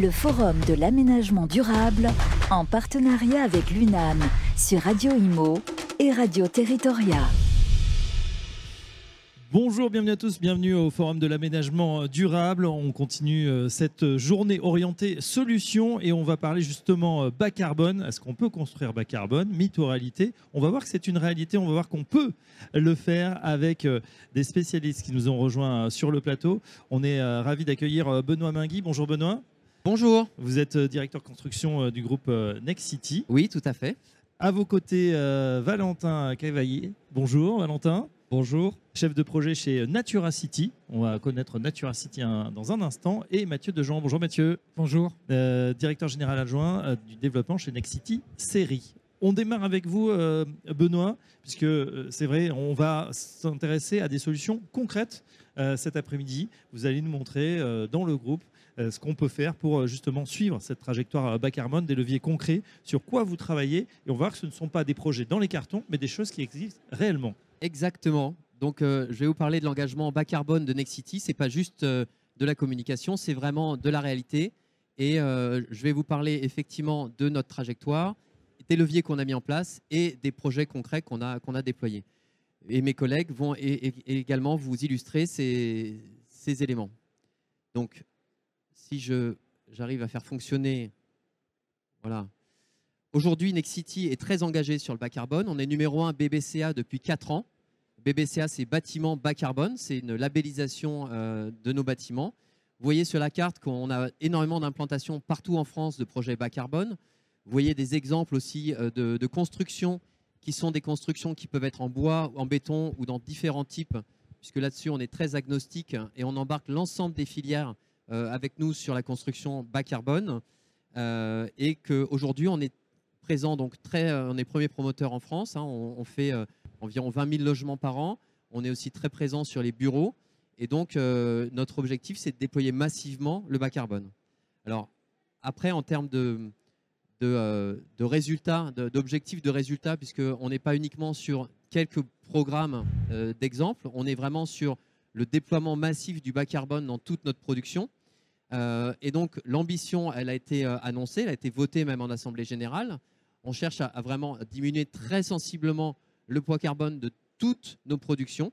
le Forum de l'aménagement durable en partenariat avec l'UNAM sur Radio Imo et Radio Territoria. Bonjour, bienvenue à tous, bienvenue au Forum de l'aménagement durable. On continue euh, cette journée orientée solutions et on va parler justement euh, bas carbone. Est-ce qu'on peut construire bas carbone? Mythe ou réalité? On va voir que c'est une réalité, on va voir qu'on peut le faire avec euh, des spécialistes qui nous ont rejoints sur le plateau. On est ravis d'accueillir Benoît Mingui. Bonjour Benoît. Bonjour. Vous êtes directeur construction du groupe Next City. Oui, tout à fait. À vos côtés, Valentin Cavaillé. Bonjour Valentin. Bonjour. Chef de projet chez Natura City. On va connaître Natura City dans un instant. Et Mathieu Dejean. Bonjour Mathieu. Bonjour. Euh, directeur général adjoint euh, du développement chez Next City Série. On démarre avec vous, euh, Benoît, puisque c'est vrai, on va s'intéresser à des solutions concrètes cet après-midi. Vous allez nous montrer dans le groupe ce qu'on peut faire pour justement suivre cette trajectoire bas carbone, des leviers concrets, sur quoi vous travaillez. Et on va voir que ce ne sont pas des projets dans les cartons, mais des choses qui existent réellement. Exactement. Donc, euh, je vais vous parler de l'engagement bas carbone de Nexity. Ce n'est pas juste euh, de la communication, c'est vraiment de la réalité. Et euh, je vais vous parler effectivement de notre trajectoire, des leviers qu'on a mis en place et des projets concrets qu'on a, a déployés. Et mes collègues vont également vous illustrer ces, ces éléments. Donc, si j'arrive à faire fonctionner, voilà. Aujourd'hui, Nexity est très engagé sur le bas carbone. On est numéro 1 BBCA depuis 4 ans. BBCA, c'est bâtiment bas carbone, c'est une labellisation euh, de nos bâtiments. Vous voyez sur la carte qu'on a énormément d'implantations partout en France de projets bas carbone. Vous voyez des exemples aussi euh, de, constructions qui sont des constructions qui peuvent être en bois, en béton ou dans différents types, puisque là-dessus on est très agnostique et on embarque l'ensemble des filières euh, avec nous sur la construction bas carbone. et qu'aujourd'hui on est présent, donc très, on est premier promoteur en France. Hein. on, fait environ 20 000 logements par an. On est aussi très présent sur les bureaux. Et donc, euh, notre objectif, c'est de déployer massivement le bas carbone. Alors, après, en termes de, de, euh, résultats, d'objectifs de résultats, puisqu'on n'est pas uniquement sur quelques programmes euh, d'exemple, on est vraiment sur le déploiement massif du bas carbone dans toute notre production. et donc, l'ambition, elle a été annoncée, elle a été votée même en Assemblée générale. On cherche à vraiment diminuer très sensiblement le poids carbone de toutes nos productions.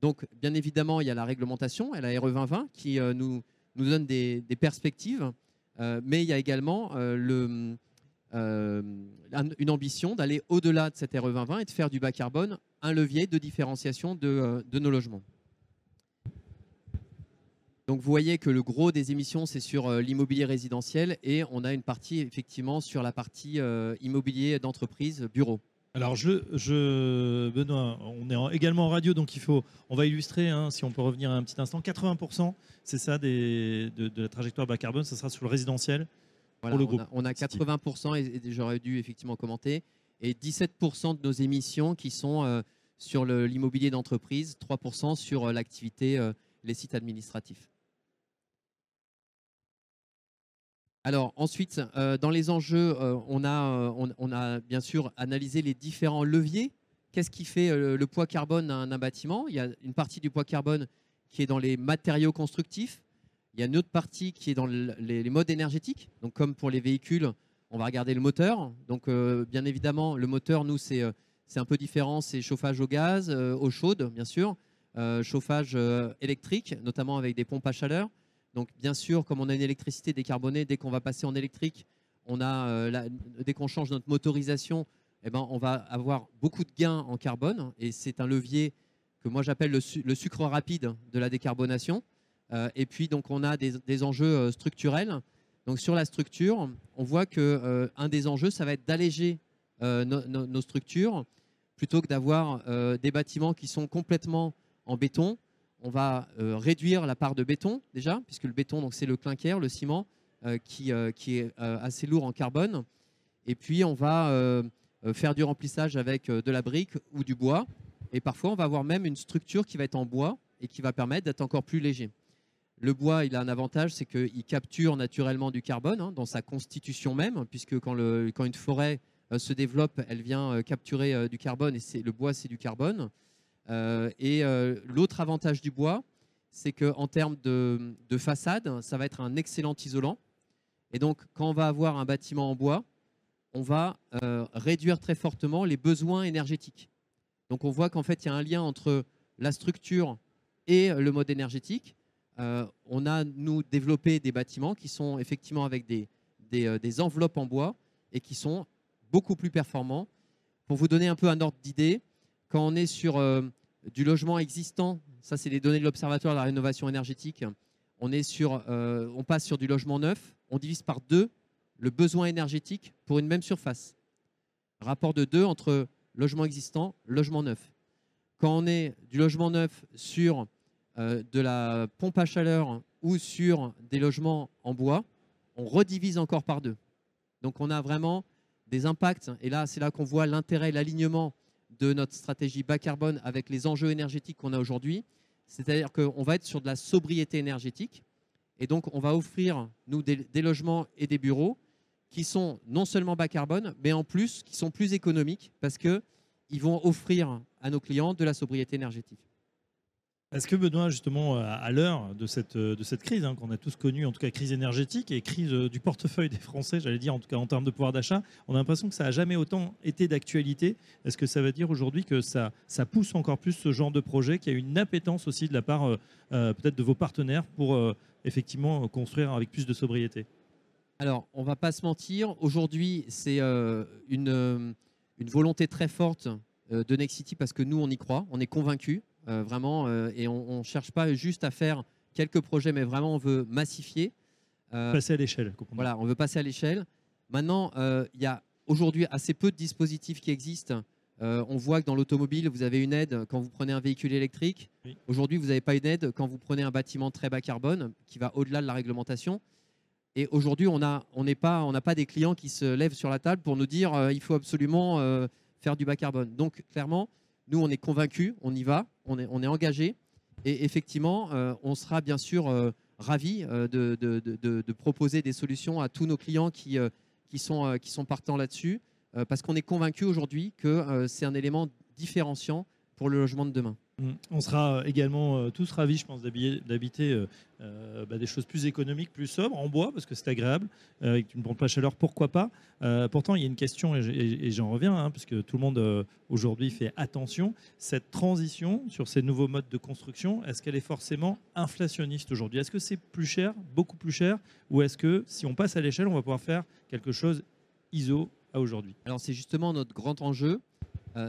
Donc, bien évidemment, il y a la réglementation, la RE 2020, qui euh, nous, nous donne des, perspectives, euh, mais il y a également euh, le, une ambition d'aller au-delà de cette RE 2020 et de faire du bas carbone un levier de différenciation de, de nos logements. Donc vous voyez que le gros des émissions, c'est sur l'immobilier résidentiel et on a une partie effectivement sur la partie immobilier d'entreprise, bureau. Alors, je, Benoît, on est également en radio, donc il faut, on va illustrer, hein, si on peut revenir un petit instant. 80%, c'est ça de, la trajectoire bas carbone, ça sera sur le résidentiel pour le groupe. On a, 80%, et, j'aurais dû effectivement commenter, et 17% de nos émissions qui sont euh, sur l'immobilier d'entreprise, 3% sur euh, l'activité, euh, les sites administratifs. Alors ensuite, euh, dans les enjeux, euh, on, a, euh, on, a bien sûr analysé les différents leviers. Qu'est-ce qui fait le poids carbone d'un bâtiment? Il y a une partie du poids carbone qui est dans les matériaux constructifs. Il y a une autre partie qui est dans les, modes énergétiques. Donc comme pour les véhicules, on va regarder le moteur. Donc bien évidemment, le moteur, nous, c'est un peu différent. C'est chauffage au gaz, eau chaude, bien sûr, chauffage électrique, notamment avec des pompes à chaleur. Donc bien sûr, comme on a une électricité décarbonée, dès qu'on va passer en électrique, on a, euh, dès qu'on change notre motorisation, eh ben, on va avoir beaucoup de gains en carbone. Et c'est un levier que moi j'appelle le, sucre rapide de la décarbonation. Euh, et puis donc on a des, enjeux euh, structurels. Donc sur la structure, on voit que un des enjeux, ça va être d'alléger nos structures plutôt que d'avoir des bâtiments qui sont complètement en béton on va euh, réduire la part de béton déjà, puisque le béton, c'est le clinker, le ciment, euh, qui, euh, qui, est assez lourd en carbone. Et puis, on va faire du remplissage avec de la brique ou du bois. Et parfois, on va avoir même une structure qui va être en bois et qui va permettre d'être encore plus léger. Le bois, il a un avantage, c'est qu'il capture naturellement du carbone hein, dans sa constitution même, puisque quand une forêt se développe, elle vient capturer du carbone et le bois, c'est du carbone. Euh, et euh, l'autre avantage du bois, c'est qu'en termes de, façade, ça va être un excellent isolant. Et donc, quand on va avoir un bâtiment en bois, on va euh, réduire très fortement les besoins énergétiques. Donc, on voit qu'en fait, il y a un lien entre la structure et le mode énergétique. On a, nous, développé des bâtiments qui sont effectivement avec des enveloppes en bois et qui sont beaucoup plus performants. Pour vous donner un peu un ordre d'idée, quand on est sur du logement existant, ça c'est les données de l'Observatoire de la rénovation énergétique, euh, on passe sur du logement neuf, on divise par deux le besoin énergétique pour une même surface. Rapport de deux entre logement existant, logement neuf. Quand on est du logement neuf sur euh, de la pompe à chaleur ou sur des logements en bois, on redivise encore par deux. Donc on a vraiment des impacts, et là c'est là qu'on voit l'intérêt, l'alignement de notre stratégie bas carbone avec les enjeux énergétiques qu'on a aujourd'hui. C'est-à-dire qu'on va être sur de la sobriété énergétique. Et donc, on va offrir, nous, des, logements et des bureaux qui sont non seulement bas carbone, mais en plus, qui sont plus économiques parce qu'ils vont offrir à nos clients de la sobriété énergétique. Est-ce que Benoît, justement, à l'heure de cette, de cette crise hein, qu'on a tous connue, en tout cas crise énergétique et crise euh, du portefeuille des Français, j'allais dire, en tout cas en termes de pouvoir d'achat, on a l'impression que ça n'a jamais autant été d'actualité. Est-ce que ça veut dire aujourd'hui que ça, ça pousse encore plus ce genre de projet, qu'il y a une appétence aussi de la part euh, euh, peut-être de vos partenaires pour effectivement construire avec plus de sobriété? Alors, on ne va pas se mentir, aujourd'hui, c'est une, une volonté très forte de Nexity parce que nous, on y croit, on est convaincus. Euh, vraiment, euh, et on ne cherche pas juste à faire quelques projets, mais vraiment on veut massifier. Euh, passer à l'échelle. Voilà, on veut passer à l'échelle. Maintenant, il y a aujourd'hui assez peu de dispositifs qui existent. on voit que dans l'automobile, vous avez une aide quand vous prenez un véhicule électrique. Aujourd'hui, vous n'avez pas une aide quand vous prenez un bâtiment très bas carbone qui va au-delà de la réglementation. Et aujourd'hui, on n'a on pas, on pas des clients qui se lèvent sur la table pour nous dire il faut absolument faire du bas carbone. Donc, clairement, nous, on est convaincus, on y va, on est, on est engagé. Et effectivement, euh, on sera bien sûr euh, ravis euh, de, proposer des solutions à tous nos clients qui, sont, qui sont partants là-dessus, parce qu'on est convaincu aujourd'hui que c'est un élément différenciant pour le logement de demain. Mm. On sera également euh, tous ravis, je pense, d'habiter euh, euh, bah, des choses plus économiques, plus sobres, en bois, parce que c'est agréable, avec une pompe à chaleur, pourquoi pas. pourtant, il y a une question, et j'en reviens, hein, parce que tout le monde aujourd'hui fait attention, cette transition sur ces nouveaux modes de construction, est-ce qu'elle est forcément inflationniste aujourd'hui? Est-ce que c'est plus cher, beaucoup plus cher, ou est-ce que si on passe à l'échelle, on va pouvoir faire quelque chose ISO à aujourd'hui? Alors c'est justement notre grand enjeu,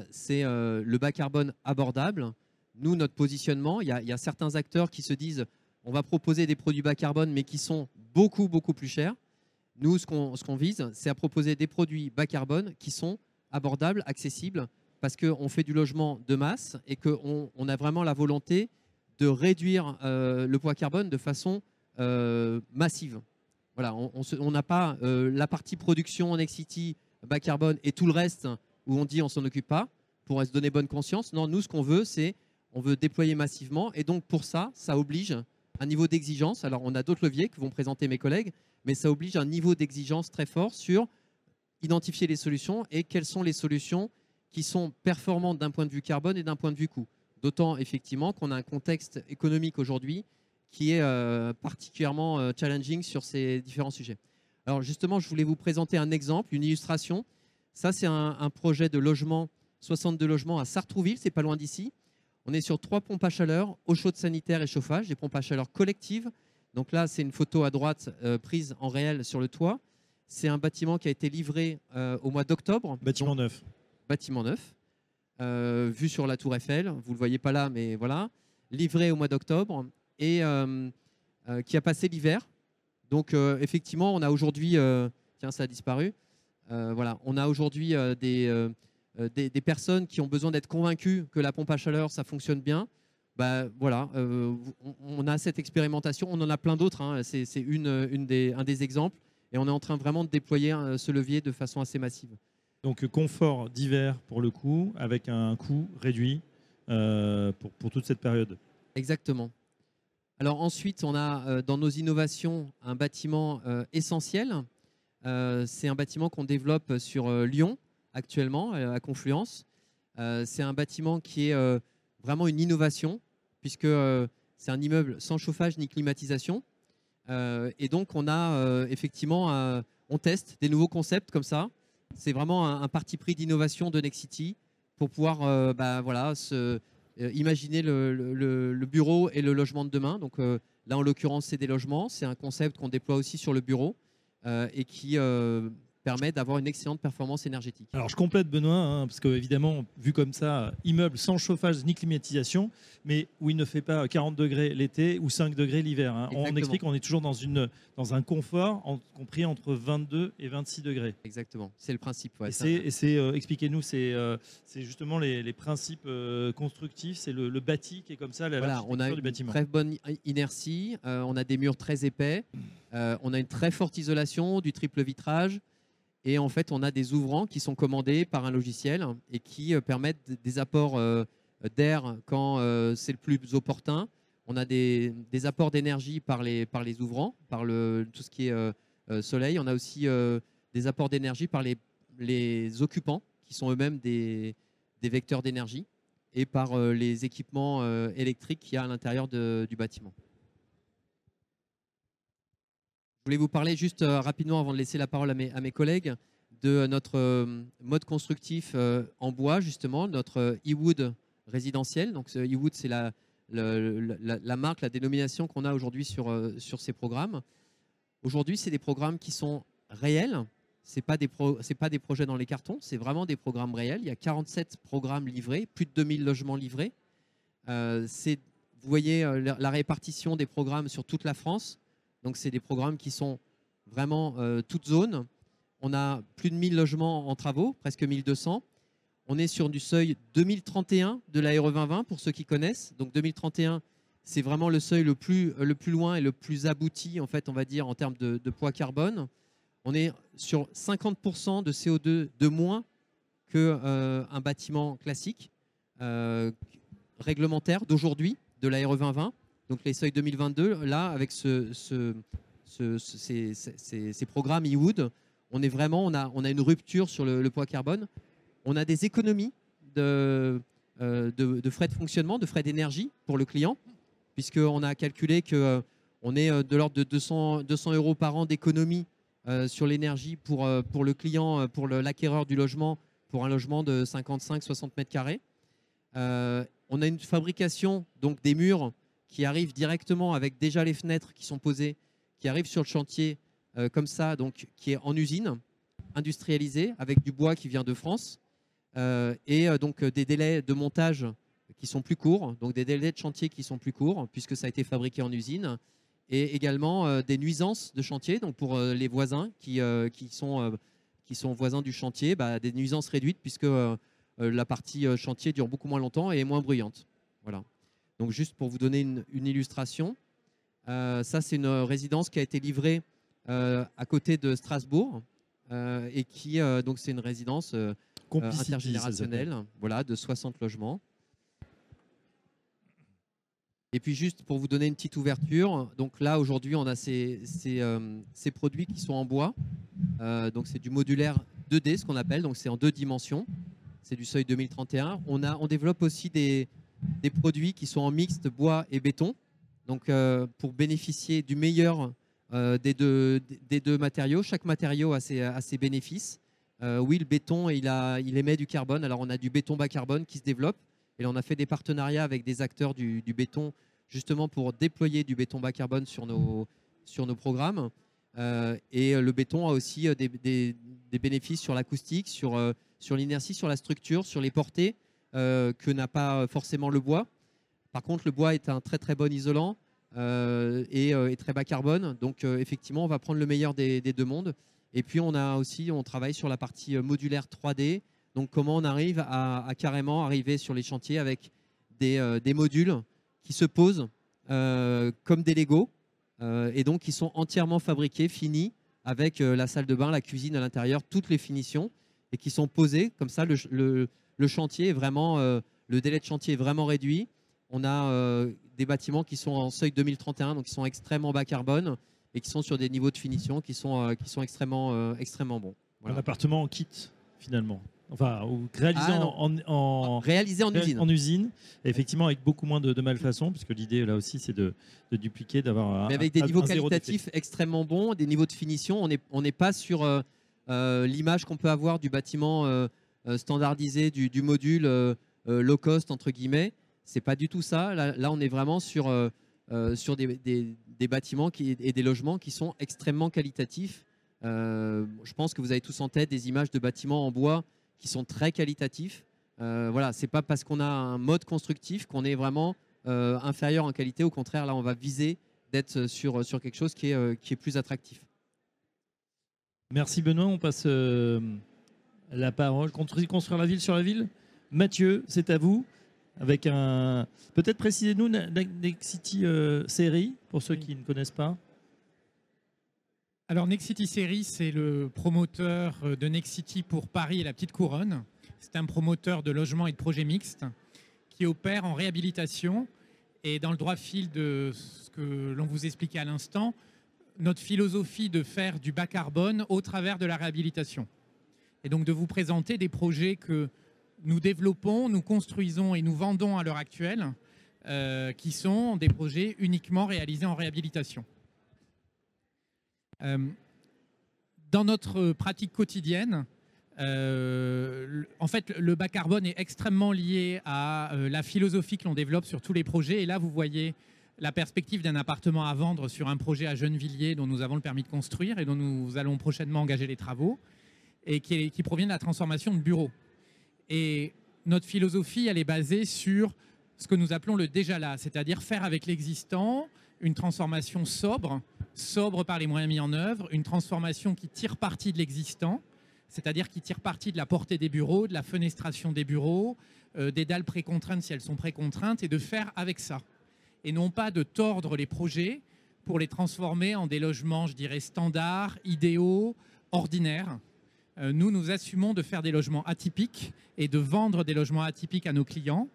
c'est le bas carbone abordable nous, notre positionnement, il y, a, certains acteurs qui se disent on va proposer des produits bas carbone, mais qui sont beaucoup, beaucoup plus chers. Nous, ce qu'on vise, c'est à proposer des produits bas carbone qui sont abordables, accessibles, parce qu'on fait du logement de masse et qu'on on a vraiment la volonté de réduire euh, le poids carbone de façon euh, massive. Voilà, on n'a pas euh, la partie production en Nexity bas carbone et tout le reste où on dit on s'en occupe pas pour se donner bonne conscience. Non, nous, ce qu'on veut, c'est on veut déployer massivement. Et donc pour ça, ça oblige un niveau d'exigence. Alors on a d'autres leviers que vont présenter mes collègues, mais ça oblige un niveau d'exigence très fort sur identifier les solutions et quelles sont les solutions qui sont performantes d'un point de vue carbone et d'un point de vue coût. D'autant effectivement qu'on a un contexte économique aujourd'hui qui est euh, particulièrement euh, challenging sur ces différents sujets. Alors justement, je voulais vous présenter un exemple, une illustration. Ça, c'est un, un, projet de logement, 62 logements à Sartrouville, c'est pas loin d'ici. On est sur trois pompes à chaleur, eau chaude sanitaire et chauffage, des pompes à chaleur collectives. Donc là, c'est une photo à droite euh, prise en réel sur le toit. C'est un bâtiment qui a été livré euh, au mois d'octobre. Bâtiment neuf. Bâtiment neuf. Euh, vu sur la tour Eiffel, vous ne le voyez pas là, mais voilà. Livré au mois d'octobre et qui a passé l'hiver. Donc effectivement, on a aujourd'hui... tiens, ça a disparu. voilà, on a aujourd'hui des euh, des, personnes qui ont besoin d'être convaincues que la pompe à chaleur, ça fonctionne bien, bah, voilà, euh, on, a cette expérimentation, on en a plein d'autres, hein. c'est une, une des, un des exemples, et on est en train vraiment de déployer ce levier de façon assez massive. Donc confort d'hiver pour le coup, avec un coût réduit euh, pour, pour, toute cette période. Exactement. Alors ensuite, on a dans nos innovations un bâtiment essentiel. c'est un bâtiment qu'on développe sur Lyon, actuellement euh, à Confluence. Euh, c'est un bâtiment qui est euh, vraiment une innovation, puisque c'est un immeuble sans chauffage ni climatisation. et donc, on a effectivement, on teste des nouveaux concepts comme ça. C'est vraiment un, parti pris d'innovation de Nexity pour pouvoir bah, voilà, imaginer le, bureau et le logement de demain. Donc là, en l'occurrence, c'est des logements. C'est un concept qu'on déploie aussi sur le bureau et qui permet d'avoir une excellente performance énergétique. Alors je complète Benoît, hein, parce que évidemment, vu comme ça, immeuble sans chauffage ni climatisation, mais où il ne fait pas 40 degrés l'été ou 5 degrés l'hiver. Hein. On explique qu'on est toujours dans, une, dans un confort compris entre 22 et 26 degrés. Exactement, c'est le principe. et c'est, euh, expliquez-nous, c'est, euh, c'est justement les, principes euh, constructifs, c'est le, bâti qui est comme ça, la voilà, on a une très bonne inertie, on a des murs très épais, on a une très forte isolation, du triple vitrage. Et en fait, on a des ouvrants qui sont commandés par un logiciel et qui euh, permettent des apports euh, d'air quand euh, c'est le plus opportun. On a des, apports d'énergie par les, ouvrants, par le, tout ce qui est soleil. On a aussi des apports d'énergie par les, les occupants, qui sont eux-mêmes des, des vecteurs d'énergie, et par les équipements électriques qu'il y a à l'intérieur du bâtiment. Je voulais vous parler juste euh, rapidement, avant de laisser la parole à mes, collègues, de notre euh, mode constructif euh, en bois, justement, notre e-wood résidentiel. Donc, e-wood, c'est la, marque, la dénomination qu'on a aujourd'hui sur, ces programmes. Aujourd'hui, c'est des programmes qui sont réels. Ce pas, pas des projets dans les cartons, c'est vraiment des programmes réels. Il y a 47 programmes livrés, plus de 2000 logements livrés. vous voyez la répartition des programmes sur toute la France. Donc, c'est des programmes qui sont vraiment euh, toutes zones. On a plus de 1000 logements en travaux, presque 1200. On est sur du seuil 2031 de la RE 2020 pour ceux qui connaissent. Donc 2031, c'est vraiment le seuil le plus, le plus loin et le plus abouti, en fait, on va dire, en termes de, poids carbone. On est sur 50% de CO2 de moins qu'un euh, bâtiment classique euh, réglementaire d'aujourd'hui, de la RE 2020. Donc les seuils 2022, là, avec ce, ces, programmes e-wood, on est vraiment, on a, une rupture sur le, poids carbone. On a des économies de, euh, de, frais de fonctionnement, de frais d'énergie pour le client, puisqu'on a calculé qu'on euh, on est euh, de l'ordre de 200, 200 euros par an d'économie sur l'énergie pour, pour le client, pour l'acquéreur du logement, pour un logement de 55-60 mètres carrés. on a une fabrication donc des murs qui arrive directement avec déjà les fenêtres qui sont posées, qui arrive sur le chantier euh, comme ça, donc qui est en usine, industrialisée, avec du bois qui vient de France, euh, et euh, donc des délais de montage qui sont plus courts, donc des délais de chantier qui sont plus courts, puisque ça a été fabriqué en usine, et également des nuisances de chantier, donc pour les voisins qui, qui, sont, qui sont voisins du chantier, bah, des nuisances réduites, puisque la partie chantier dure beaucoup moins longtemps et est moins bruyante. Voilà. Donc juste pour vous donner une, illustration, euh, ça c'est une résidence qui a été livrée euh, à côté de Strasbourg euh, et qui donc c'est une résidence intergénérationnelle, voilà, de 60 logements. Et puis juste pour vous donner une petite ouverture, donc là aujourd'hui on a ces, ces, produits qui sont en bois, donc c'est du modulaire 2D ce qu'on appelle, donc c'est en deux dimensions, c'est du seuil 2031. On, a, on développe aussi des, des produits qui sont en mixte bois et béton. Donc, euh, pour bénéficier du meilleur euh, des, deux, matériaux, chaque matériau a ses, bénéfices. Euh, oui, le béton, il, émet du carbone. Alors, on a du béton bas carbone qui se développe. Et là, on a fait des partenariats avec des acteurs du, béton, justement pour déployer du béton bas carbone sur nos, programmes. et le béton a aussi des, bénéfices sur l'acoustique, sur l'inertie, sur la structure, sur les portées. Euh, que n'a pas forcément le bois. Par contre, le bois est un très très bon isolant euh, euh, et, très bas carbone. Donc effectivement, on va prendre le meilleur des, deux mondes. Et puis on a aussi, on travaille sur la partie modulaire 3D. Donc comment on arrive à, carrément arriver sur les chantiers avec des, modules qui se posent comme des Lego et donc qui sont entièrement fabriqués, finis, avec la salle de bain, la cuisine à l'intérieur, toutes les finitions, et qui sont posés comme ça. Chantier est vraiment, euh, le délai de chantier est vraiment réduit. On a euh, des bâtiments qui sont en seuil 2031, donc qui sont extrêmement bas carbone et qui sont sur des niveaux de finition qui sont, euh, qui sont extrêmement, extrêmement bons. Un appartement en kit finalement. Enfin, ou réalisé Ah, en, en- en- Réalisé en usine. en usine, effectivement avec beaucoup moins de, de malfaçons, puisque l'idée là aussi c'est de, de dupliquer, d'avoir un, Mais avec des niveaux qualitatifs extrêmement bons, des niveaux de finition. On n'est on n'est pas sur euh, euh, l'image qu'on peut avoir du bâtiment euh, euh, standardisé, du, du module euh, euh, low cost, entre guillemets. C'est pas du tout ça. Là, on est vraiment sur, sur des, des- bâtiments et des logements qui sont extrêmement qualitatifs. Je pense que vous avez tous en tête des images de bâtiments en bois qui sont très qualitatifs. Euh, voilà, c'est pas parce qu'on a un mode constructif qu'on est vraiment inférieur en qualité. Au contraire, là, on va viser d'être sur, sur quelque chose qui est, qui est plus attractif. Merci Benoît, on passe la parole. Construire, la ville sur la ville. Mathieu, c'est à vous. Avec un. Peut-être précisez-nous la Nexity euh, série, pour ceux qui ne connaissent pas. Alors Nexity Series, c'est le promoteur euh, de Nexity pour Paris et la Petite Couronne. C'est un promoteur de logements et de projets mixtes qui opère en réhabilitation. Et dans le droit fil de ce que l'on vous expliquait à l'instant, notre philosophie de faire du bas carbone au travers de la réhabilitation. Et donc de vous présenter des projets que nous développons, nous construisons et nous vendons à l'heure actuelle, euh, qui sont des projets uniquement réalisés en réhabilitation. Euh, dans notre pratique quotidienne, euh, en fait, le bas carbone est extrêmement lié à la philosophie que l'on développe sur tous les projets. Et là, vous voyez la perspective d'un appartement à vendre sur un projet à Gennevilliers dont nous avons le permis de construire et dont nous allons prochainement engager les travaux et qui, qui provient de la transformation de bureaux. Et notre philosophie, elle est basée sur ce que nous appelons le déjà là, c'est-à-dire faire avec l'existant une transformation sobre, sobre par les moyens mis en œuvre, une transformation qui tire parti de l'existant, c'est-à-dire qui tire parti de la portée des bureaux, de la fenestration des bureaux, euh, des dalles précontraintes si elles sont précontraintes, et de faire avec ça. Et non pas de tordre les projets pour les transformer en des logements, je dirais, standards, idéaux, ordinaires. Euh, nous, nous assumons de faire des logements atypiques et de vendre des logements atypiques à nos clients.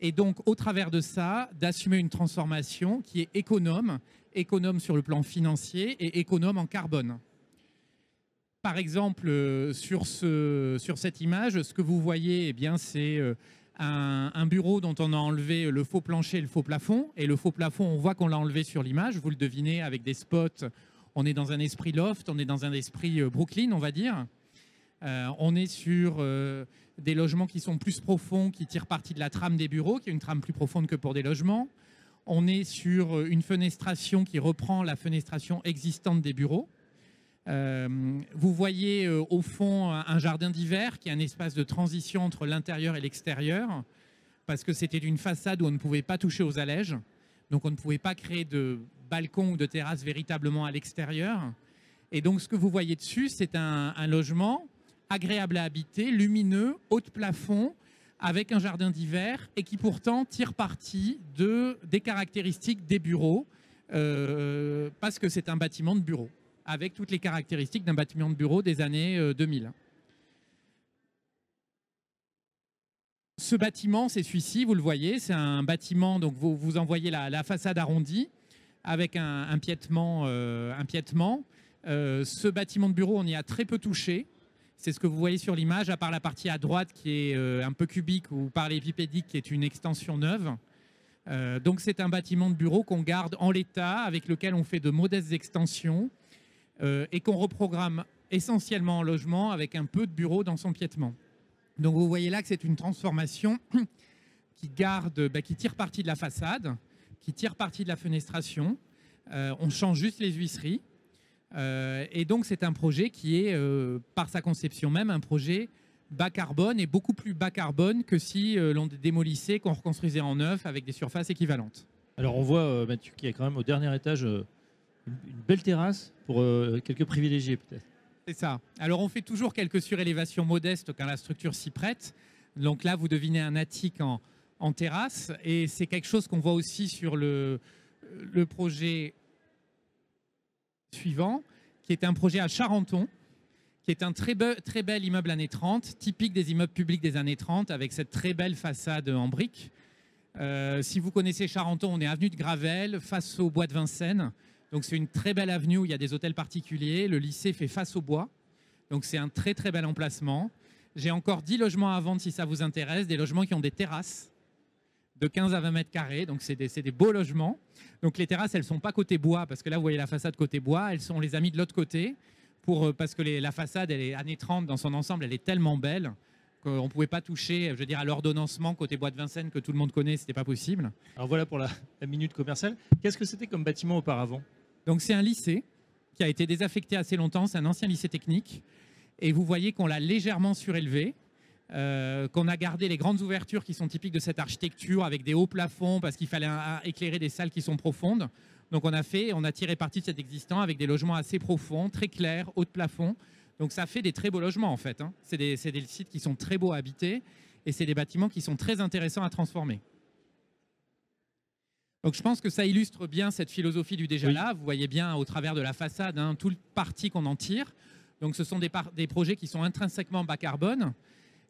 Et donc, au travers de ça, d'assumer une transformation qui est économe, économe sur le plan financier et économe en carbone. Par exemple, euh, sur, ce, sur cette image, ce que vous voyez, eh bien, c'est euh, un, un bureau dont on a enlevé le faux plancher et le faux plafond. Et le faux plafond, on voit qu'on l'a enlevé sur l'image. Vous le devinez avec des spots. On est dans un esprit loft, on est dans un esprit Brooklyn, on va dire. Euh, on est sur euh, des logements qui sont plus profonds, qui tirent parti de la trame des bureaux, qui est une trame plus profonde que pour des logements. On est sur euh, une fenestration qui reprend la fenestration existante des bureaux. Vous voyez au fond un jardin d'hiver qui est un espace de transition entre l'intérieur et l'extérieur, parce que c'était une façade où on ne pouvait pas toucher aux allèges, donc on ne pouvait pas créer de balcon ou de terrasse véritablement à l'extérieur. Et donc ce que vous voyez dessus, c'est un logement agréable à habiter, lumineux, haut de plafond, avec un jardin d'hiver et qui pourtant tire parti de, des caractéristiques des bureaux, euh, parce que c'est un bâtiment de bureau, avec toutes les caractéristiques d'un bâtiment de bureau des années euh, 2000. Ce bâtiment, c'est celui-ci, vous le voyez, c'est un bâtiment, donc vous, en voyez la, façade arrondie, avec un, un piétement. euh, un piétement. Euh, ce bâtiment de bureau, on y a très peu touché. C'est ce que vous voyez sur l'image, à part la partie à droite qui est euh, un peu cubique ou par l'épipédique qui est une extension neuve. Euh, donc c'est un bâtiment de bureau qu'on garde en l'état, avec lequel on fait de modestes extensions euh, et qu'on reprogramme essentiellement en logement avec un peu de bureau dans son piétement. Donc vous voyez là que c'est une transformation qui garde, bah, qui tire parti de la façade, qui tire parti de la fenestration. On change juste les huisseries. Euh, et donc c'est un projet qui est, euh, par sa conception même, un projet bas carbone et beaucoup plus bas carbone que si euh, l'on démolissait, qu'on reconstruisait en neuf avec des surfaces équivalentes. Alors on voit, Mathieu, qu'il y a quand même au dernier étage une, belle terrasse pour quelques privilégiés peut-être. C'est ça. Alors on fait toujours quelques surélévations modestes quand la structure s'y prête. Donc là, vous devinez un attique en, en terrasse. Et c'est quelque chose qu'on voit aussi sur le, le projet suivant, qui est un projet à Charenton, qui est un très, très bel immeuble années 30, typique des immeubles publics des années 30, avec cette très belle façade en briques. Euh, si vous connaissez Charenton, on est avenue de Gravel, face au bois de Vincennes. Donc c'est une très belle avenue où il y a des hôtels particuliers. Le lycée fait face au bois. Donc c'est un très très bel emplacement. J'ai encore 10 logements à vendre si ça vous intéresse, des logements qui ont des terrasses de 15 à 20 mètres carrés, donc c'est des, des, beaux logements. Donc les terrasses, elles ne sont pas côté bois, parce que là, vous voyez la façade côté bois, elles sont, on les a mis de l'autre côté, pour, euh, parce que les, la façade, elle est années 30 dans son ensemble, elle est tellement belle qu'on ne pouvait pas toucher, je veux dire, à l'ordonnancement côté bois de Vincennes que tout le monde connaît, ce n'était pas possible. Alors voilà pour la, la minute commerciale. Qu'est-ce que c'était comme bâtiment auparavant? Donc c'est un lycée qui a été désaffecté assez longtemps, c'est un ancien lycée technique, et vous voyez qu'on l'a légèrement surélevé. Euh, qu'on a gardé les grandes ouvertures qui sont typiques de cette architecture avec des hauts plafonds parce qu'il fallait éclairer des salles qui sont profondes. Donc on a fait, on a tiré parti de cet existant avec des logements assez profonds, très clairs, hauts de plafond. Donc ça fait des très beaux logements en fait. Hein. C'est des, des, sites qui sont très beaux à habiter et c'est des bâtiments qui sont très intéressants à transformer. Donc je pense que ça illustre bien cette philosophie du déjà là. Vous voyez bien au travers de la façade hein, tout le parti qu'on en tire. Donc ce sont des, des projets qui sont intrinsèquement bas carbone.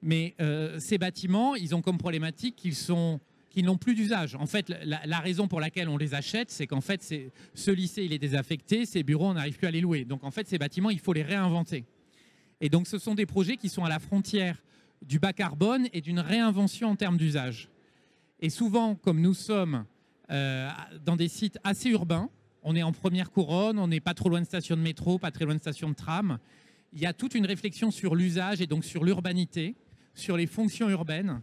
Mais euh, ces bâtiments, ils ont comme problématique qu'ils sont qu'ils n'ont plus d'usage. En fait, la, raison pour laquelle on les achète, c'est qu'en fait, ce lycée, il est désaffecté, ces bureaux, on n'arrive plus à les louer. Donc, en fait, ces bâtiments, il faut les réinventer. Et donc, ce sont des projets qui sont à la frontière du bas carbone et d'une réinvention en termes d'usage. Et souvent, comme nous sommes euh, dans des sites assez urbains, on est en première couronne, on n'est pas trop loin de stations de métro, pas très loin de stations de tram, il y a toute une réflexion sur l'usage et donc sur l'urbanité sur les fonctions urbaines.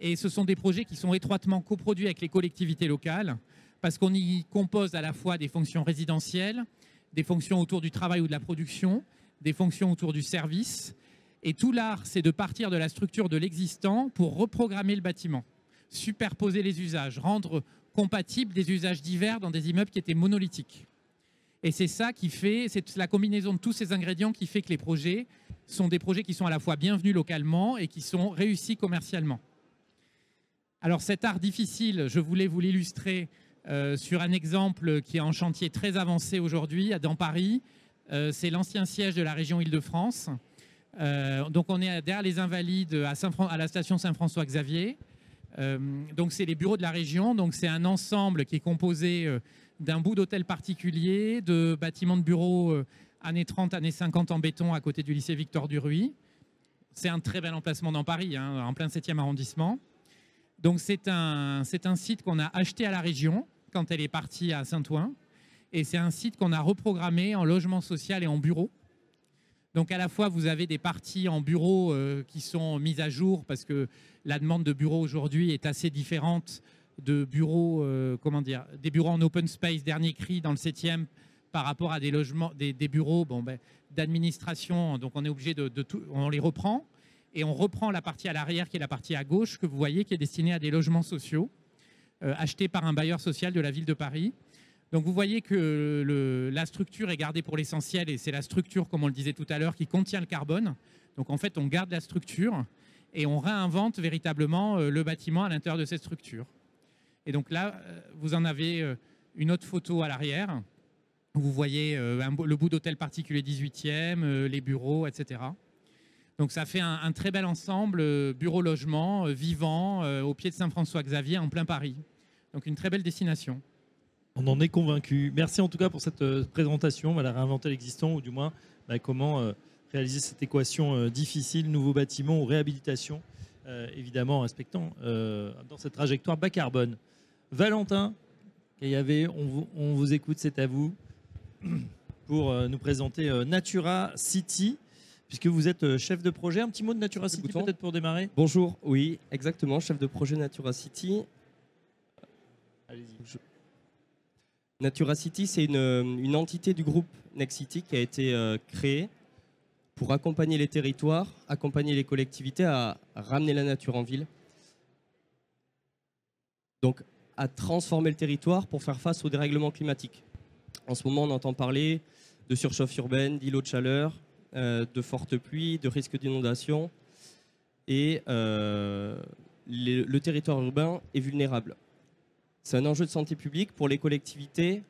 Et ce sont des projets qui sont étroitement coproduits avec les collectivités locales, parce qu'on y compose à la fois des fonctions résidentielles, des fonctions autour du travail ou de la production, des fonctions autour du service. Et tout l'art, c'est de partir de la structure de l'existant pour reprogrammer le bâtiment, superposer les usages, rendre compatibles des usages divers dans des immeubles qui étaient monolithiques. Et c'est ça qui fait, c'est la combinaison de tous ces ingrédients qui fait que les projets sont des projets qui sont à la fois bienvenus localement et qui sont réussis commercialement. Alors cet art difficile, je voulais vous l'illustrer euh, sur un exemple qui est en chantier très avancé aujourd'hui dans Paris. Euh, c'est l'ancien siège de la région Île-de-France. Euh, donc on est derrière les Invalides à, à la station Saint-François-Xavier. donc c'est les bureaux de la région. Donc c'est un ensemble qui est composé d'un bout d'hôtel particulier, de bâtiments de bureaux euh, années 30, années 50 en béton à côté du lycée Victor Duruy. C'est un très bel emplacement dans Paris, hein, en plein 7e arrondissement. Donc c'est un, un site qu'on a acheté à la région quand elle est partie à Saint-Ouen. Et c'est un site qu'on a reprogrammé en logement social et en bureau. Donc à la fois, vous avez des parties en bureau euh, qui sont mises à jour parce que la demande de bureau aujourd'hui est assez différente de bureaux, euh, comment dire, des bureaux en open space, dernier cri dans le 7e, par rapport à des logements, des, bureaux bon, ben, d'administration. Donc on est obligé de, tout, on les reprend et on reprend la partie à l'arrière qui est la partie à gauche que vous voyez qui est destinée à des logements sociaux euh, achetés par un bailleur social de la ville de Paris. Donc vous voyez que la structure est gardée pour l'essentiel et c'est la structure, comme on le disait tout à l'heure, qui contient le carbone. Donc en fait, on garde la structure et on réinvente véritablement euh, le bâtiment à l'intérieur de cette structure. Et donc là, euh, vous en avez euh, une autre photo à l'arrière. Vous voyez euh, le bout d'hôtel particulier 18e, les bureaux, etc. Donc ça fait un, très bel ensemble, bureau-logement, vivant, au pied de Saint-François-Xavier, en plein Paris. Donc une très belle destination. On en est convaincu. Merci en tout cas pour cette présentation. On va réinventer l'existant, ou du moins bah, comment réaliser cette équation difficile, nouveau bâtiment ou réhabilitation, évidemment en respectant dans cette trajectoire bas carbone. Valentin avait, on vous, on vous écoute, c'est à vous, pour euh, nous présenter euh, Natura City, puisque vous êtes euh, chef de projet. Un petit mot de Natura City peut-être pour démarrer Bonjour, oui, exactement, chef de projet Natura City. Allez-y. Natura City, c'est une, une, entité du groupe Next City qui a été créée pour accompagner les territoires, accompagner les collectivités à ramener la nature en ville. Donc à transformer le territoire pour faire face au dérèglement climatique. En ce moment, on entend parler de surchauffe urbaine, d'îlots de chaleur, euh, de fortes pluies, de risques d'inondation. Et euh, le territoire urbain est vulnérable. C'est un enjeu de santé publique pour les collectivités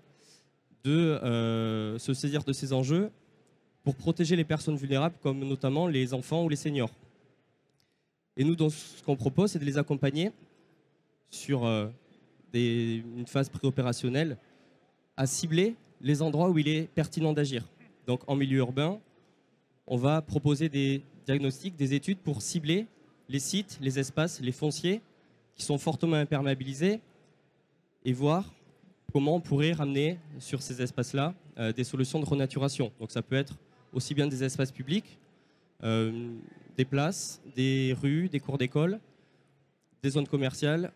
de euh, se saisir de ces enjeux pour protéger les personnes vulnérables, comme notamment les enfants ou les seniors. Et nous, ce qu'on propose, c'est de les accompagner sur une phase préopérationnelle, à cibler les endroits où il est pertinent d'agir. Donc en milieu urbain, on va proposer des diagnostics, des études pour cibler les sites, les espaces, les fonciers qui sont fortement imperméabilisés et voir comment on pourrait ramener sur ces espaces-là euh, des solutions de renaturation. Donc ça peut être aussi bien des espaces publics, euh, des places, des rues, des cours d'école, des zones commerciales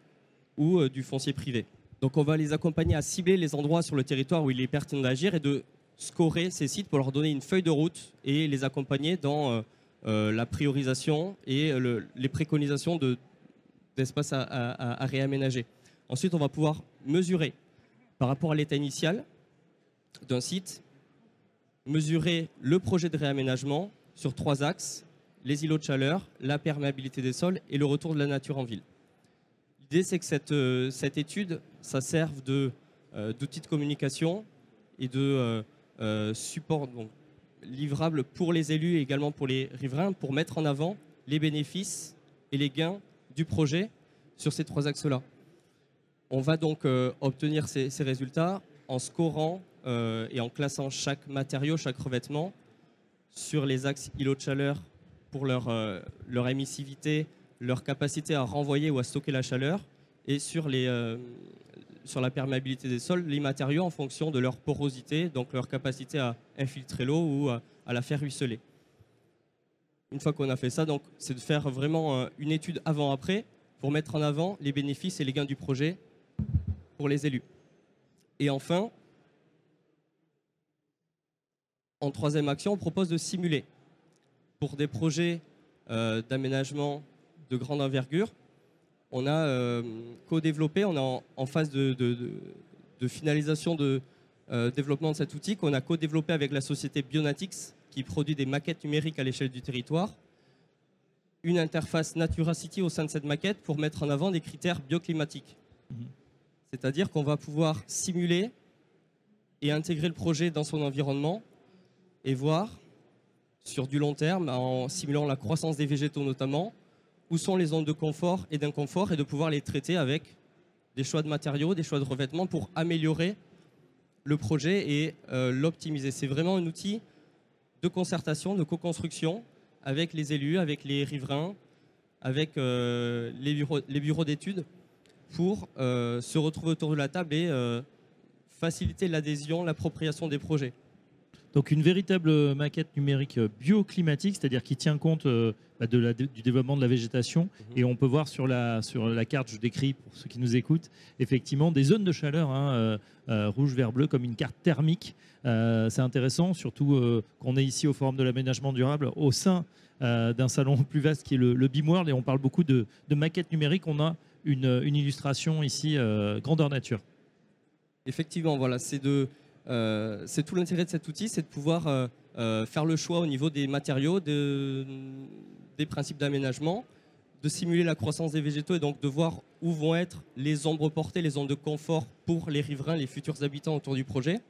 ou euh, du foncier privé. Donc on va les accompagner à cibler les endroits sur le territoire où il est pertinent d'agir et de scorer ces sites pour leur donner une feuille de route et les accompagner dans la priorisation et les préconisations d'espaces à réaménager. Ensuite, on va pouvoir mesurer par rapport à l'état initial d'un site, mesurer le projet de réaménagement sur trois axes, les îlots de chaleur, la perméabilité des sols et le retour de la nature en ville. L'idée, c'est que cette, euh, cette, étude, ça serve euh, d'outil de, de, communication et de euh, support livrable pour les élus et également pour les riverains pour mettre en avant les bénéfices et les gains du projet sur ces trois axes-là. On va donc obtenir ces, résultats en scorant et en classant chaque matériau, chaque revêtement sur les axes îlots de chaleur pour leur émissivité, leur capacité à renvoyer ou à stocker la chaleur, et sur, les, euh, sur la perméabilité des sols, les matériaux en fonction de leur porosité, donc leur capacité à infiltrer l'eau ou à, la faire ruisseler. Une fois qu'on a fait ça, c'est de faire vraiment une étude avant-après pour mettre en avant les bénéfices et les gains du projet pour les élus. Et enfin, en troisième action, on propose de simuler pour des projets euh, d'aménagement de grande envergure. On a euh, co-développé, on est en, phase de, finalisation de euh, développement de cet outil qu'on a co-développé avec la société Bionatics qui produit des maquettes numériques à l'échelle du territoire. Une interface NaturaCity au sein de cette maquette pour mettre en avant des critères bioclimatiques. Mhm. C'est-à-dire qu'on va pouvoir simuler et intégrer le projet dans son environnement et voir sur du long terme, en simulant la croissance des végétaux notamment, où sont les zones de confort et d'inconfort et de pouvoir les traiter avec des choix de matériaux, des choix de revêtements pour améliorer le projet et euh, l'optimiser. C'est vraiment un outil de concertation, de co-construction avec les élus, avec les riverains, avec euh, les bureaux, les bureaux d'études pour euh, se retrouver autour de la table et faciliter l'adhésion, l'appropriation des projets. Donc une véritable maquette numérique bioclimatique, c'est-à-dire qui tient compte de la, du développement de la végétation. Mhm. Et on peut voir sur la, sur la carte, je décris pour ceux qui nous écoutent, effectivement des zones de chaleur, hein, euh, euh, rouge, vert, bleu, comme une carte thermique. C'est intéressant, surtout qu'on est ici au Forum de l'aménagement durable, au sein d'un salon plus vaste qui est le, le BIMWorld, et on parle beaucoup de, de maquettes numériques. On a une, une illustration ici, grandeur nature. Effectivement, voilà, c'est de euh, c'est tout l'intérêt de cet outil, c'est de pouvoir euh, euh, faire le choix au niveau des matériaux, des principes d'aménagement, de simuler la croissance des végétaux et donc de voir où vont être les ombres portées, les zones de confort pour les riverains, les futurs habitants autour du projet.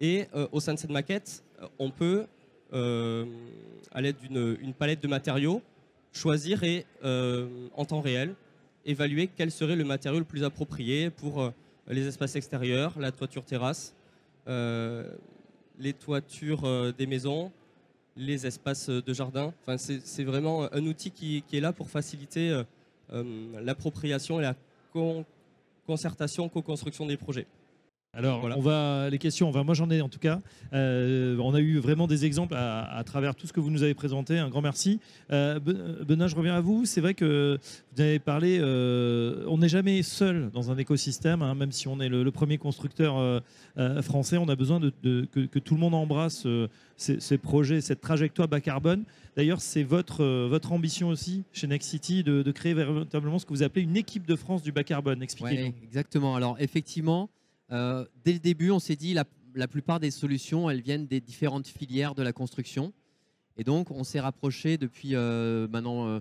Et au sein de cette maquette, on peut, à l'aide d'une palette de matériaux, choisir et, en temps réel, évaluer quel serait le matériau le plus approprié pour les espaces extérieurs, la toiture terrasse, euh, les toitures euh, des maisons, les espaces de jardin. Enfin, c'est vraiment un outil qui, est là pour faciliter euh, l'appropriation et la concertation, co-construction des projets. Alors, on va les questions. Enfin, moi, j'en ai en tout cas. Euh, on a eu vraiment des exemples à, travers tout ce que vous nous avez présenté. Un grand merci. Euh, Benoît, je reviens à vous. C'est vrai que vous avez parlé. Euh, on n'est jamais seul dans un écosystème, hein, même si on est le, premier constructeur français. On a besoin de, que, tout le monde embrasse ces, projets, cette trajectoire bas carbone. D'ailleurs, c'est votre, votre ambition aussi chez Next City de, créer véritablement ce que vous appelez une équipe de France du bas carbone. Expliquez-nous. exactement. Alors, effectivement. Euh, dès le début, on s'est dit la, la plupart des solutions, elles viennent des différentes filières de la construction. Et donc, on s'est rapproché depuis euh, maintenant euh,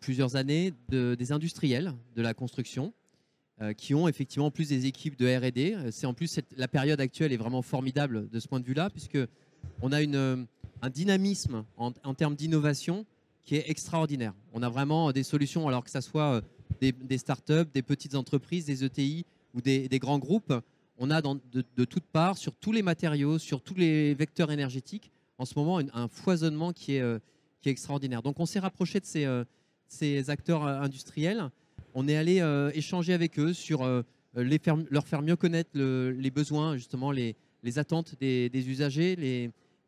plusieurs années des industriels de la construction qui ont effectivement plus des équipes de R&D. C'est en plus la période actuelle est vraiment formidable de ce point de vue-là, puisque on a un dynamisme en, termes d'innovation qui est extraordinaire. On a vraiment des solutions, alors que ce soit des, startups, des petites entreprises, des ETI ou des grands groupes, on a de, toutes parts, sur tous les matériaux, sur tous les vecteurs énergétiques, en ce moment, un foisonnement qui est, euh, qui est extraordinaire. Donc on s'est rapproché de ces, ces acteurs industriels. On est allé échanger avec eux sur leur faire mieux connaître les besoins, justement, les, attentes des, usagers,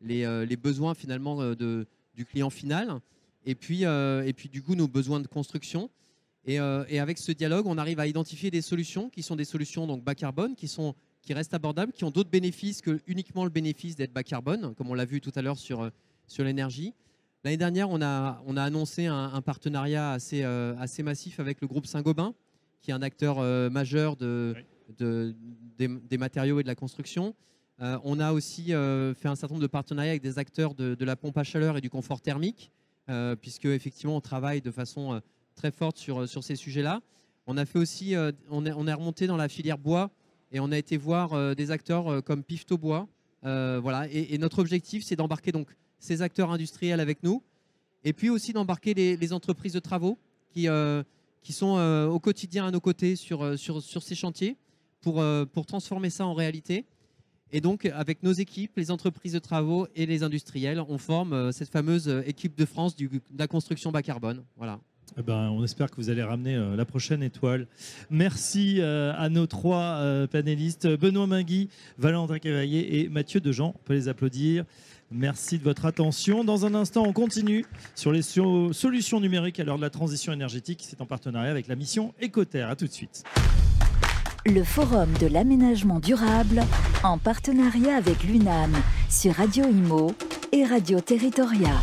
les, besoins finalement du client final, et puis, et puis du coup nos besoins de construction. Et, et, avec ce dialogue, on arrive à identifier des solutions qui sont des solutions donc bas carbone, qui sont qui restent abordables, qui ont d'autres bénéfices que uniquement le bénéfice d'être bas carbone, comme on l'a vu tout à l'heure sur, euh, sur l'énergie. L'année dernière, on a, on a annoncé un, partenariat assez, euh, assez massif avec le groupe Saint-Gobain, qui est un acteur euh, majeur de, de des, matériaux et de la construction. on a aussi fait un certain nombre de partenariats avec des acteurs de, de la pompe à chaleur et du confort thermique, puisque effectivement on travaille de façon très forte sur, sur ces sujets-là. On a fait aussi, on, est, on remonté dans la filière bois et on a été voir euh, des acteurs euh, comme Pifto Bois. Euh, voilà, et, notre objectif, c'est d'embarquer donc ces acteurs industriels avec nous, et puis aussi d'embarquer les, entreprises de travaux qui, sont au quotidien à nos côtés sur, ces chantiers pour, pour transformer ça en réalité. Et donc, avec nos équipes, les entreprises de travaux et les industriels, on forme cette fameuse équipe de France de la construction bas carbone. Voilà. Eh ben, on espère que vous allez ramener euh, la prochaine étoile. Merci euh, à nos trois euh, panélistes, Benoît Mingui, Valentin Cavalier et Mathieu Dejean. On peut les applaudir. Merci de votre attention. Dans un instant, on continue sur les solutions numériques à l'heure de la transition énergétique. C'est en partenariat avec la mission Écoterre. A tout de suite. Le Forum de l'aménagement durable en partenariat avec l'UNAM sur Radio Imo et Radio Territoria.